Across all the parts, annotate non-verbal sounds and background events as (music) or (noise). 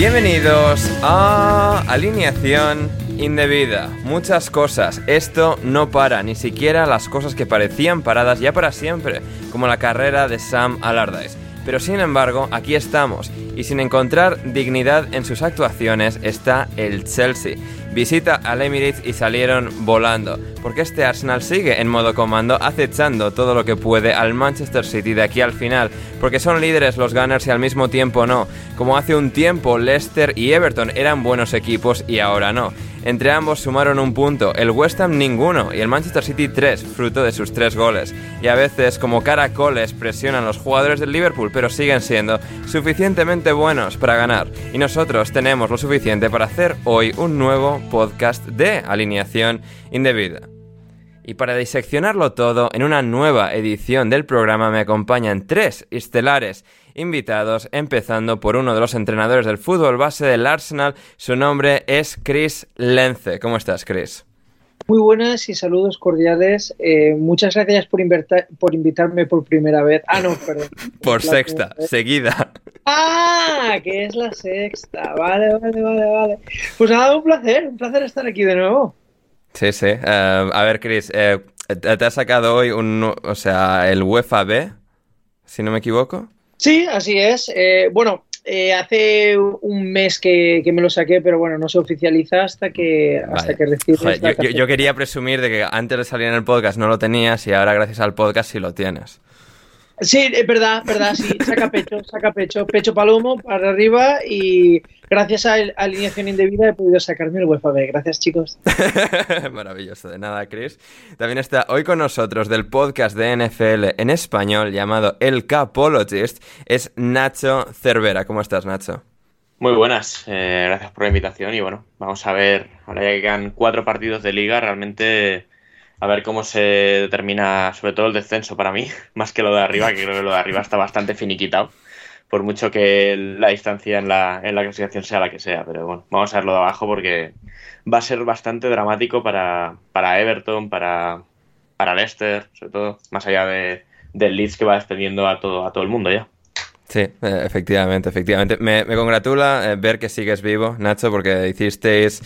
Bienvenidos a Alineación Indebida. Muchas cosas. Esto no para, ni siquiera las cosas que parecían paradas ya para siempre, como la carrera de Sam Allardyce. Pero sin embargo, aquí estamos, y sin encontrar dignidad en sus actuaciones está el Chelsea. Visita al Emirates y salieron volando, porque este Arsenal sigue en modo comando, acechando todo lo que puede al Manchester City de aquí al final, porque son líderes los Gunners y al mismo tiempo no, como hace un tiempo Leicester y Everton eran buenos equipos y ahora no. Entre ambos sumaron un punto, el West Ham ninguno y el Manchester City tres, fruto de sus tres goles. Y a veces, como caracoles, presionan los jugadores del Liverpool, pero siguen siendo suficientemente buenos para ganar. Y nosotros tenemos lo suficiente para hacer hoy un nuevo podcast de alineación indebida. Y para diseccionarlo todo, en una nueva edición del programa me acompañan tres estelares invitados, empezando por uno de los entrenadores del fútbol base del Arsenal. Su nombre es Chris Lence. ¿Cómo estás, Chris? Muy buenas y saludos cordiales. Eh, muchas gracias por, por, invitarme por primera vez. Ah, no, perdón. (laughs) por sexta, seguida. Ah, que es la sexta. Vale, vale, vale, vale. Pues nada, un placer, un placer estar aquí de nuevo. Sí, sí. Uh, a ver, Chris, eh, te has sacado hoy un, o sea, el UEFA B, si no me equivoco. Sí, así es. Eh, bueno, eh, hace un mes que, que, me lo saqué, pero bueno, no se oficializa hasta que, hasta que recibes yo, yo, yo, quería presumir de que antes de salir en el podcast no lo tenías y ahora gracias al podcast sí lo tienes. Sí, es verdad, verdad, sí, saca pecho, saca pecho, pecho palomo para arriba y gracias a alineación indebida he podido sacarme el UEFA B. Gracias, chicos. (laughs) Maravilloso, de nada, Chris. También está hoy con nosotros del podcast de NFL en español llamado El Capologist, es Nacho Cervera. ¿Cómo estás, Nacho? Muy buenas, eh, gracias por la invitación y bueno, vamos a ver, ahora ya que quedan cuatro partidos de liga, realmente a ver cómo se determina sobre todo el descenso para mí, (laughs) más que lo de arriba, que creo que lo de arriba está bastante finiquitado, por mucho que la distancia en la, en la clasificación sea la que sea. Pero bueno, vamos a ver lo de abajo porque va a ser bastante dramático para, para Everton, para, para Leicester, sobre todo, más allá de, del Leeds que va extendiendo a todo, a todo el mundo ya. Sí, eh, efectivamente, efectivamente. Me, me congratula eh, ver que sigues vivo, Nacho, porque hicisteis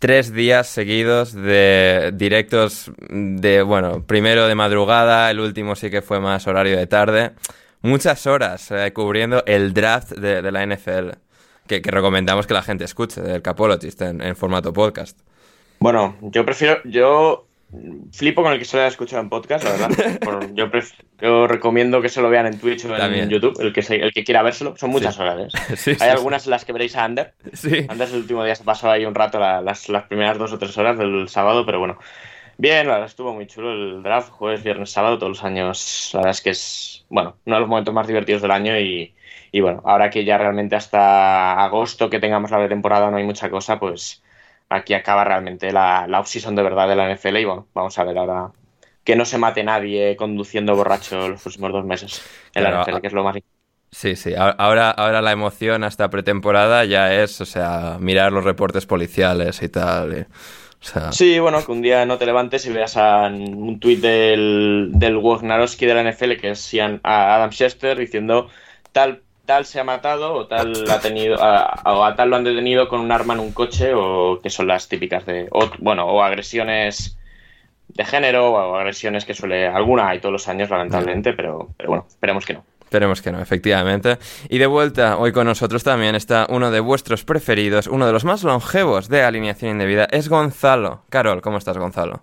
tres días seguidos de directos de, bueno, primero de madrugada, el último sí que fue más horario de tarde. Muchas horas eh, cubriendo el draft de, la NFL, que, que, recomendamos que la gente escuche, del Capologist, en, en, formato podcast. Bueno, yo prefiero, yo flipo con el que se lo haya escuchado en podcast, la verdad. (laughs) yo, recomiendo que se lo vean en Twitch o en YouTube, el que, el que quiera vérselo. Son muchas horas. ¿eh? (laughs) Hay algunas en las que veréis a Ander. Ander el último día se pasó ahí un rato, las, las primeras dos o tres horas del sábado, pero bueno. Bien, la verdad estuvo muy chulo el draft, jueves, viernes, sábado, todos los años. La verdad es que es, bueno, uno de los momentos más divertidos del año y, y bueno, ahora que ya realmente hasta agosto que tengamos la temporada no hay mucha cosa, pues aquí acaba realmente la, la off-season de verdad de la NFL y bueno, vamos a ver ahora que no se mate nadie conduciendo borracho los próximos dos meses en la NFL, que es lo más Sí, sí. Ahora, ahora la emoción hasta pretemporada ya es, o sea, mirar los reportes policiales y tal. Sí, bueno, que un día no te levantes y veas a un tuit del, del Wojnarowski de la NFL, que es Adam Chester, diciendo tal tal se ha matado o tal ha tenido o a tal lo han detenido con un arma en un coche o que son las típicas de o, bueno o agresiones de género o agresiones que suele alguna hay todos los años lamentablemente pero, pero bueno esperemos que no Esperemos que no, efectivamente. Y de vuelta, hoy con nosotros también está uno de vuestros preferidos, uno de los más longevos de alineación indebida, es Gonzalo. Carol, ¿cómo estás, Gonzalo?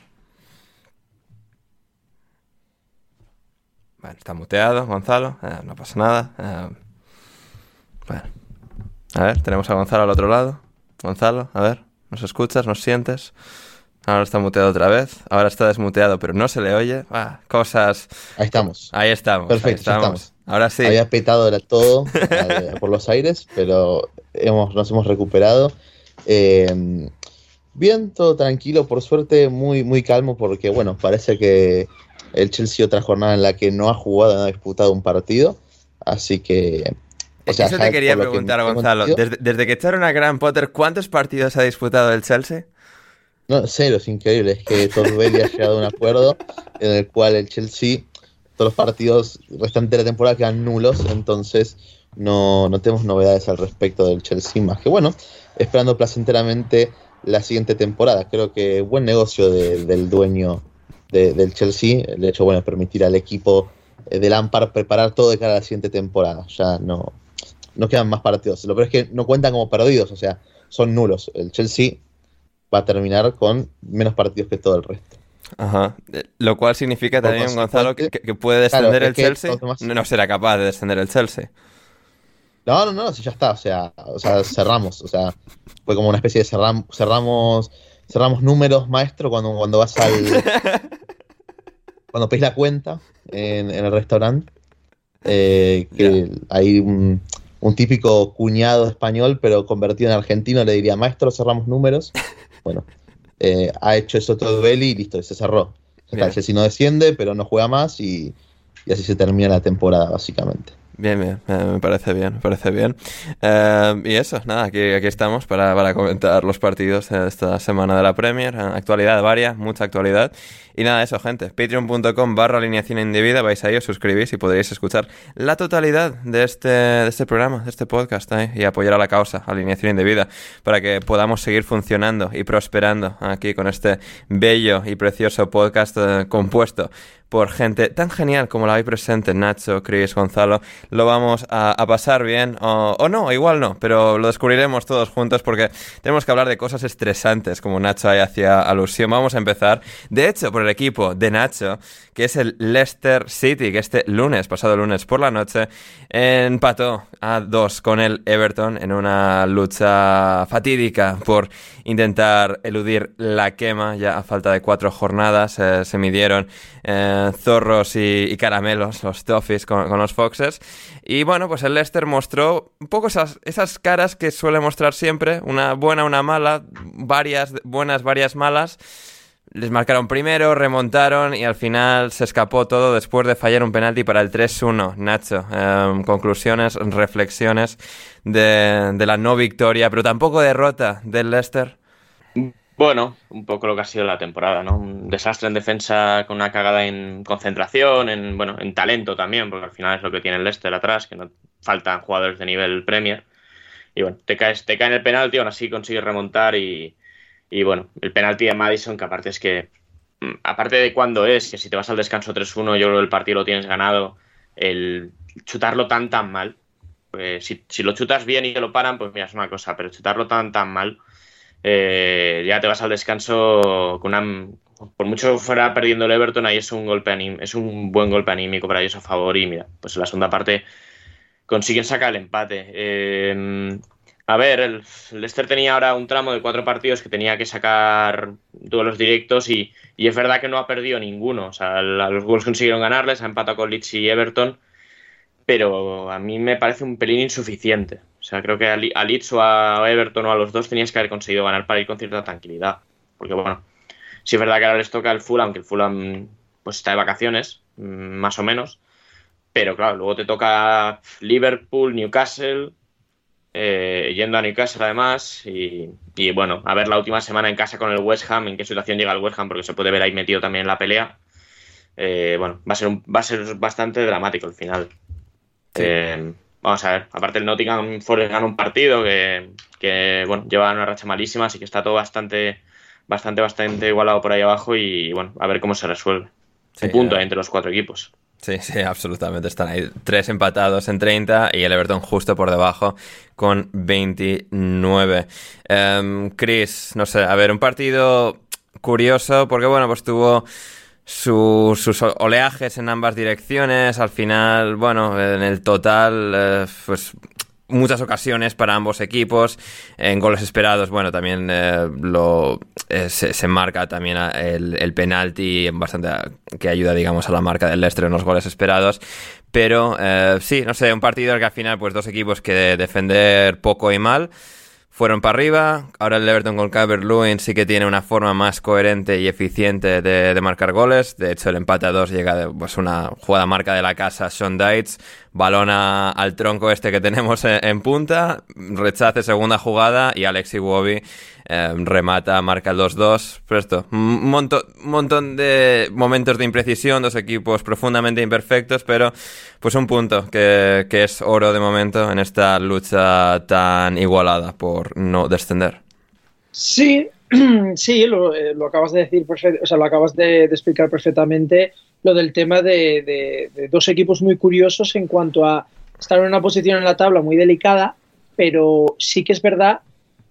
Bueno, está muteado, Gonzalo, eh, no pasa nada. Eh, bueno. A ver, tenemos a Gonzalo al otro lado. Gonzalo, a ver, ¿nos escuchas? ¿Nos sientes? Ahora está muteado otra vez. Ahora está desmuteado, pero no se le oye. Ah, cosas. Ahí estamos. Ahí estamos. Perfecto, estamos. Ahora sí. Había petado era todo eh, por los aires, pero hemos, nos hemos recuperado. Eh, bien, todo tranquilo, por suerte, muy, muy calmo, porque bueno, parece que el Chelsea otra jornada en la que no ha jugado, no ha disputado un partido. Así que eso te quería preguntar, Gonzalo. Desde, que echaron a Gran Potter, ¿cuántos partidos ha disputado el Chelsea? No, cero, es increíble. Es que Bailey ha llegado a un acuerdo en el cual el Chelsea, todos los partidos restantes de la temporada quedan nulos, entonces no, no tenemos novedades al respecto del Chelsea, más que bueno, esperando placenteramente la siguiente temporada. Creo que buen negocio del dueño del Chelsea, el hecho, bueno, permitir al equipo de Lampard preparar todo de cara a la siguiente temporada. Ya no, no quedan más partidos. Lo peor es que no cuentan como perdidos, o sea, son nulos. El Chelsea va a terminar con menos partidos que todo el resto. Ajá. Eh, lo cual significa también, Gonzalo, que, puede descender el Chelsea. No será capaz de descender el Chelsea. No, no, no, si ya está, o sea, o sea, cerramos, o sea, fue como una especie de cerramos, cerramos números, maestro, cuando, cuando vas al, (laughs) cuando pedís la cuenta en, el restaurante, eh, que hay un, un típico cuñado español, pero convertido en argentino, le diría, maestro, cerramos números. (laughs) Bueno, eh, ha hecho eso todo Belli y listo, se cerró. Si no desciende, pero no juega más y, y así se termina la temporada, básicamente. Bien, bien, me parece bien, me parece bien. Eh, y eso, nada, aquí, aquí estamos para, para, comentar los partidos de esta semana de la Premier. Actualidad varia, mucha actualidad. Y nada, eso, gente. Patreon.com barra alineación indebida. Vais ahí, os suscribís y podréis escuchar la totalidad de este, de este programa, de este podcast ¿eh? y apoyar a la causa, alineación indebida, para que podamos seguir funcionando y prosperando aquí con este bello y precioso podcast eh, compuesto por gente tan genial como la hay presente, Nacho, Chris, Gonzalo. Lo vamos a, pasar bien, o, no, igual no, pero lo descubriremos todos juntos porque tenemos que hablar de cosas estresantes, como Nacho ahí hacía alusión. Vamos a empezar, de hecho, por el equipo de Nacho, que es el Leicester City, que este lunes, pasado lunes por la noche, empató a dos con el Everton en una lucha fatídica por intentar eludir la quema, ya a falta de cuatro jornadas eh, se midieron. Eh, zorros y, caramelos, los toffees con, los Foxes. Y bueno, pues el Leicester mostró un poco esas, esas caras que suele mostrar siempre, una buena, una mala, varias buenas, varias malas. Les marcaron primero, remontaron y al final se escapó todo después de fallar un penalti para el 3-1. Nacho, em, conclusiones, reflexiones de, de la no victoria, pero tampoco derrota del Leicester. Bueno, un poco lo que ha sido la temporada, ¿no? Un desastre en defensa con una cagada en concentración, en, bueno, en talento también, porque al final es lo que tiene el Leicester atrás, que no faltan jugadores de nivel Premier. Y bueno, te caes, te cae en el penalti, aún así consigues remontar y, y bueno, el penalti de Madison, que aparte es que, mm, aparte de cuándo es, que si te vas al descanso 3-1, yo creo que el partido lo tienes ganado, el chutarlo tan tan mal, pues si, si lo chutas bien y te lo paran, pues mira, es una cosa, pero chutarlo tan tan mal eh, ya te vas al descanso con una... Por mucho fuera perdiendo el Everton, ahí es un golpe es un buen golpe anímico para ellos a favor y mira, pues en la segunda parte consiguen sacar el empate. Eh, a ver, el Leicester tenía ahora un tramo de cuatro partidos que tenía que sacar duelos directos y, y es verdad que no ha perdido ninguno. O sea, los Wolves consiguieron ganarles, ha empatado con Leeds y Everton, pero a mí me parece un pelín insuficiente. O sea, creo que a, Leeds o a Everton o a los dos tenías que haber conseguido ganar para ir con cierta tranquilidad. Porque bueno, sí es verdad que ahora les toca el Fulham, que el Fulham pues está de vacaciones, mm, más o menos. Pero claro, luego te toca Liverpool, Newcastle, eh, yendo a Newcastle además. Y, bueno, a ver la última semana en casa con el West Ham, en qué situación llega el West Ham, porque se puede ver ahí metido también en la pelea. Eh, bueno, va a, ser va a ser bastante dramático el final. Eh, vamos a ver, aparte el Nottingham Forest gana un partido que, bueno, lleva una racha malísima, así que está todo bastante, bastante, bastante igualado por ahí abajo y bueno, a ver cómo se resuelve. un punto entre los cuatro equipos. Sí, sí, absolutamente. Están ahí tres empatados en 30 y el Everton justo por debajo con 29. Em, Chris, no sé, a ver, un partido curioso porque, bueno, pues tuvo sus oleajes en ambas direcciones. Al final, bueno, en el total, eh, pues muchas ocasiones para ambos equipos. En goles esperados, bueno, también eh, lo eh, se, marca también el, el penalti bastante que ayuda, digamos, a la marca del Leicester en los goles esperados. Pero sí, no sé, un partido que al final, pues dos equipos que defender poco y mal fueron para arriba. Ahora el Everton con Calvert-Lewin sí que tiene una forma más coherente y eficiente de, marcar goles. De hecho, el empate a dos llega de pues, una jugada marca de la casa Sean Dites balona al tronco este que tenemos en, punta, rechace segunda jugada y Alexi Wobby eh, remata, marca el 2-2. Pero un montón de momentos de imprecisión, dos equipos profundamente imperfectos, pero pues un punto que, es oro de momento en esta lucha tan igualada por no descender. Sí, (clears throat) sí, lo, eh, acabas de decir, o sea, lo acabas de explicar perfectamente lo del tema de, dos equipos muy curiosos en cuanto a estar en una posición en la tabla muy delicada, pero sí que es verdad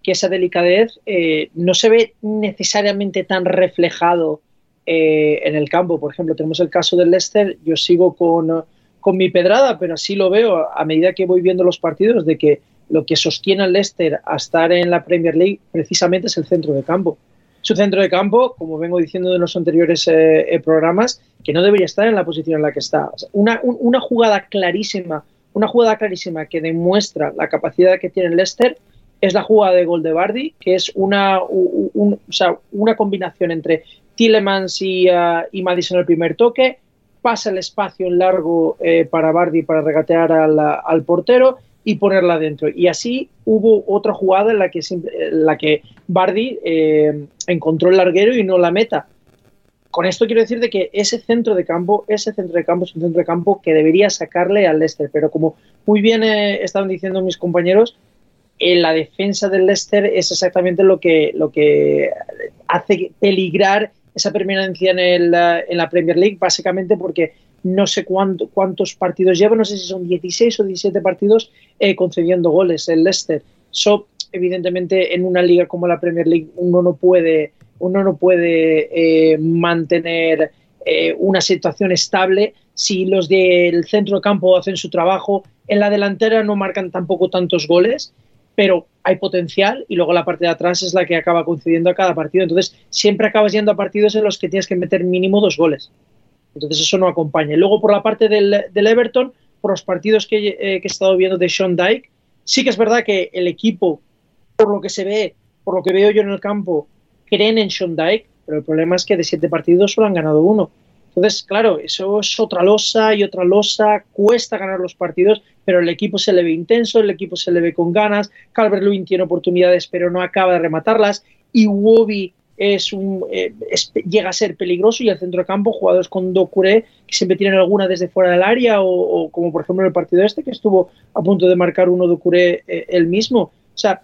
que esa delicadez eh, no se ve necesariamente tan reflejado eh, en el campo. Por ejemplo, tenemos el caso del Leicester, yo sigo con, con mi pedrada, pero así lo veo a medida que voy viendo los partidos de que lo que sostiene al Leicester a estar en la Premier League precisamente es el centro de campo su centro de campo, como vengo diciendo de los anteriores eh, eh, programas, que no debería estar en la posición en la que está. una, jugada clarísima, una jugada clarísima que demuestra la capacidad que tiene el Leicester es la jugada de gol de Bardi, que es una, una combinación entre Tillemans y, uh, y Madison el primer toque, pasa el espacio en largo eh, para Bardi para regatear al portero y ponerla dentro. Y así hubo otra jugada en la que, la que Bardi eh, encontró el larguero y no la meta. Con esto quiero decir de que ese centro de campo, ese centro de campo es un centro de campo que debería sacarle al Leicester, pero como muy bien eh, estaban diciendo mis compañeros, en la defensa del Leicester es exactamente lo que, lo que hace peligrar esa permanencia en, el, en la Premier League, básicamente porque no sé cuánto, cuántos partidos lleva, no sé si son 16 o 17 partidos eh, concediendo goles el Leicester. So, evidentemente, en una liga como la Premier League uno no puede, uno no puede eh, mantener eh, una situación estable si los del centro de campo hacen su trabajo. En la delantera no marcan tampoco tantos goles, pero hay potencial y luego la parte de atrás es la que acaba concediendo a cada partido. Entonces, siempre acabas yendo a partidos en los que tienes que meter mínimo dos goles. Entonces eso no acompaña. Luego por la parte del, Everton, por los partidos que, eh, que, he estado viendo de Sean Dyke, sí que es verdad que el equipo, por lo que se ve, por lo que veo yo en el campo, creen en Sean Dyke, pero el problema es que de siete partidos solo han ganado uno. Entonces, claro, eso es otra losa y otra losa, cuesta ganar los partidos, pero el equipo se le ve intenso, el equipo se le ve con ganas, Calvert-Lewin tiene oportunidades pero no acaba de rematarlas, y Wobby es un, eh, llega a ser peligroso y el centro de campo, jugadores con Docure que siempre tienen alguna desde fuera del área o, como por ejemplo en el partido este que estuvo a punto de marcar uno Docure eh, él mismo. O sea,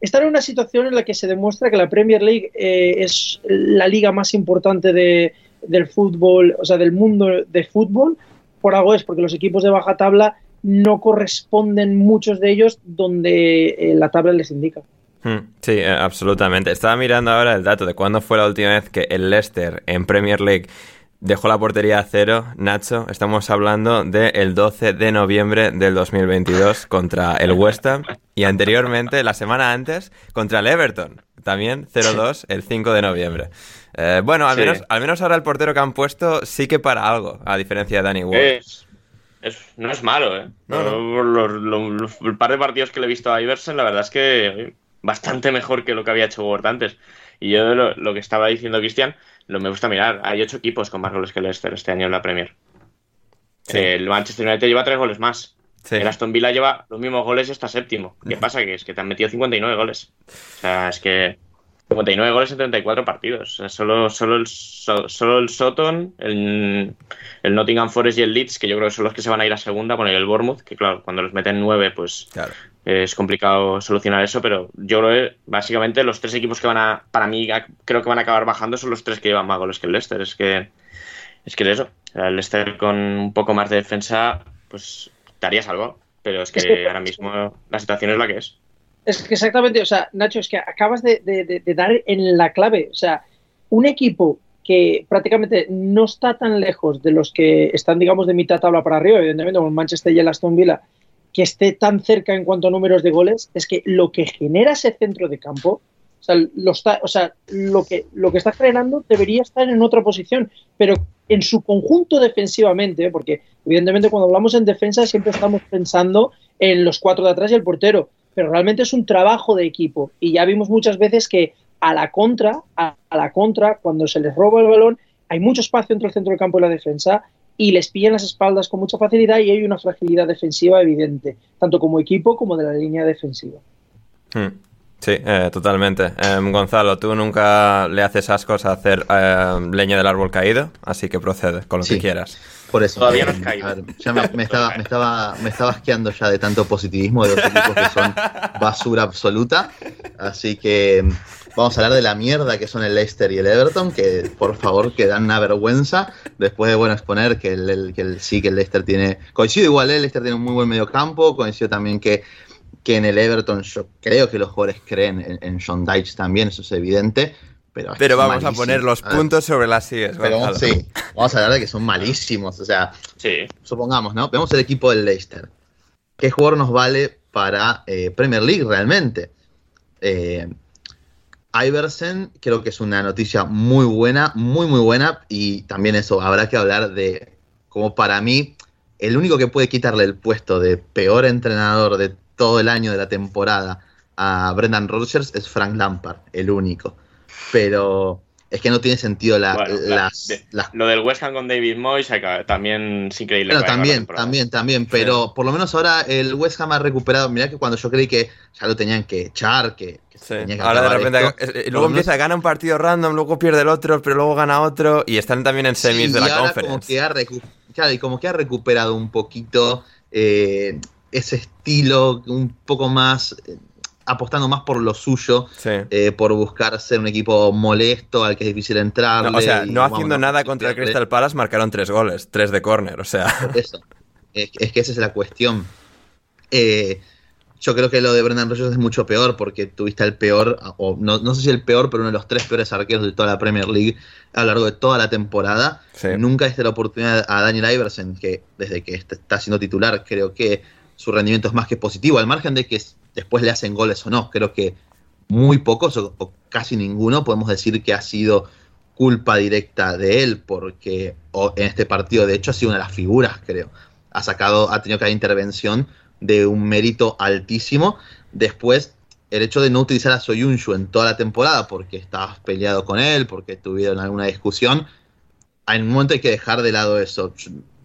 estar en una situación en la que se demuestra que la Premier League eh, es la liga más importante de, del fútbol, o sea, del mundo de fútbol, por algo es porque los equipos de baja tabla no corresponden muchos de ellos donde la tabla les indica. Hmm, sí, eh, absolutamente. Estaba mirando ahora el dato de cuándo fue la última vez que el Leicester en Premier League dejó la portería a cero. Nacho, estamos hablando del 12 de noviembre del 2022 contra el West Ham y anteriormente, la semana antes, contra el Everton. También 0-2 el 5 de noviembre. Eh, bueno, al, Sí. menos, al menos ahora el portero que han puesto sí que para algo, a diferencia de Danny Ward. Es, es- no es malo, ¿eh? No, no. Lo- lo- lo- lo- el par de partidos que le he visto a Iversen, la verdad es que bastante mejor que lo que había hecho Ward antes. Y yo lo, lo que estaba diciendo Cristian, lo me gusta mirar. Hay ocho equipos con más goles que Leicester este año en la Premier. Sí. El Manchester United lleva tres goles más. Sí. El Aston Villa lleva los mismos goles y está séptimo. ¿Qué pasa? Que es que te han metido 59 goles. O sea, es que 59 goles en 34 partidos. O sea, solo, solo, el, so- solo el Soton, el, el Nottingham Forest y el Leeds, que yo creo que son los que se van a ir a segunda, bueno, y el Bournemouth, que claro, cuando los meten 9, pues Claro. Es complicado solucionar eso, pero yo creo que básicamente los tres equipos que van a, para mí, creo que van a acabar bajando son los tres que llevan más goles que el Leicester. Es que, es que eso, el Leicester con un poco más de defensa, pues estaría salvado. Pero es que Es que- ahora mismo la situación es la que es. Es que exactamente, o sea, Nacho, es que acabas de, de- de- de dar en la clave. O sea, un equipo que prácticamente no está tan lejos de los que están, digamos, de mitad tabla para arriba, evidentemente, como el Manchester y el Aston Villa, que esté tan cerca en cuanto a números de goles, es que lo que genera ese centro de campo, o sea, lo, está, o sea, lo, que, lo que está generando debería estar en otra posición, pero en su conjunto defensivamente, porque evidentemente cuando hablamos en defensa siempre estamos pensando en los cuatro de atrás y el portero, pero realmente es un trabajo de equipo. Y ya vimos muchas veces que a la contra, a, la contra, cuando se les roba el balón, hay mucho espacio entre el centro del campo y la defensa y les pillan las espaldas con mucha facilidad y hay una fragilidad defensiva evidente, tanto como equipo como de la línea defensiva. Hmm. Sí, eh, totalmente. Em, Gonzalo, tú nunca le haces ascos a hacer em, leña del árbol caído, así que procede con lo Sí. que quieras. Por eso. Todavía no eh, has caído. a ver, ya me, me estaba, me, estaba, me estaba asqueando ya de tanto positivismo de los equipos que son basura absoluta. Así que mm, vamos a hablar de la mierda que son el Leicester y el Everton, que por favor que dan una vergüenza. Después de bueno exponer que el, el- que el- sí que el Leicester tiene. Coincido igual, eh, el Leicester tiene un muy buen mediocampo. Coincido también que, que en el Everton yo creo que los jugadores creen en, en John Dyche también, eso es evidente. Pero, vamos a poner los puntos sobre las sillas. Pero sí, vamos a hablar de que son malísimos. O sea, Sí. supongamos, ¿no? Vemos el equipo del Leicester. ¿Qué jugador nos vale para eh, Premier League realmente? Eh, Iversen creo que es una noticia muy buena, muy muy buena y también eso, habrá que hablar de como para mí el único que puede quitarle el puesto de peor entrenador de todo el año de la temporada a Brendan Rodgers es Frank Lampard, el único. Pero es que no tiene sentido la- Bueno, la- las, de- las Lo del West Ham con David Moyes también es increíble. bueno, también, también, también, pero por lo menos ahora el West Ham ha recuperado. Mirá que cuando yo creí que ya lo tenían que echar, que, que Sí. tenía que Ahora de repente, esto, eh, eh, luego lo menos- empieza, gana un partido random, luego pierde el otro, pero luego gana otro y están también en semis Sí, de y la ahora como que ha recu- claro, y como que ha recuperado un poquito eh, ese estilo, un poco más, apostando más por lo suyo, Sí. eh, por buscar ser un equipo molesto al que es difícil entrar. No, o sea, no haciendo nada contra el Crystal Palace, marcaron tres goles, tres de córner, o sea. Eso. Es, es que esa es la cuestión. Eh, yo creo que lo de Brendan Rodgers es mucho peor porque tuviste el peor, o no, no sé si el peor, pero uno de los tres peores arqueros de toda la Premier League a lo largo de toda la temporada. Sí. Nunca diste la oportunidad a Daniel Iversen, que desde que está siendo titular, creo que su rendimiento es más que positivo, al margen de que después le hacen goles o no. Creo que muy pocos o, casi ninguno podemos decir que ha sido culpa directa de él, porque en este partido, de hecho, ha sido una de las figuras, creo. Ha sacado, ha tenido cada intervención de un mérito altísimo. Después, el hecho de no utilizar a Soyunshu en toda la temporada, porque estabas peleado con él, porque tuvieron alguna discusión, en un momento hay que dejar de lado eso.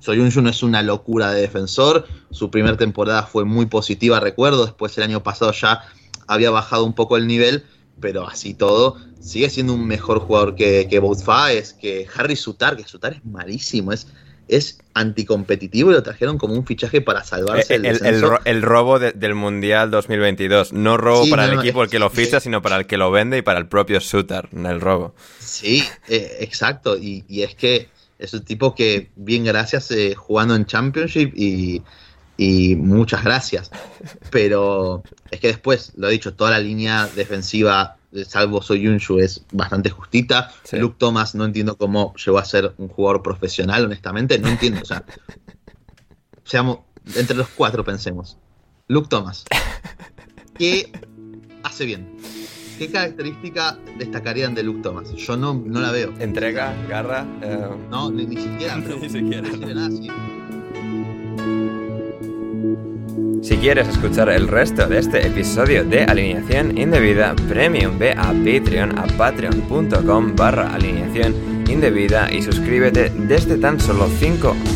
Soyunshu no es una locura de defensor. Su primera temporada fue muy positiva, recuerdo. Después el año pasado ya había bajado un poco el nivel, pero así todo, sigue siendo un mejor jugador que, que Bout Faes, que Harry Sutar, que Sutar es malísimo, es, es anticompetitivo y lo trajeron como un fichaje para salvarse Eh, el, El, el robo de- del Mundial 2022. No robo Sí, para no, el equipo el que lo ficha, sino para el que lo vende y para el propio Sutar, el robo. Sí, eh, exacto. Y, y es que es un tipo que, bien gracias, eh, jugando en Championship y, y muchas gracias. Pero es que después, lo he dicho, toda la línea defensiva, salvo Soyunshu, es bastante justita. Sí. Luke Thomas no entiendo cómo llegó a ser un jugador profesional, honestamente. No entiendo. O sea, seamos, entre los cuatro pensemos. Luke Thomas. ¿Qué hace bien? ¿Qué característica destacarían de Luke Thomas? Yo no, no la veo. Entrega, garra. eh, No, ni, ni siquiera. pero (laughs) Ni siquiera. no nada. Si quieres escuchar el resto de este episodio de Alineación Indebida Premium, ve a Patreon, a patreon.com barra alineación indebida y suscríbete desde tan solo 5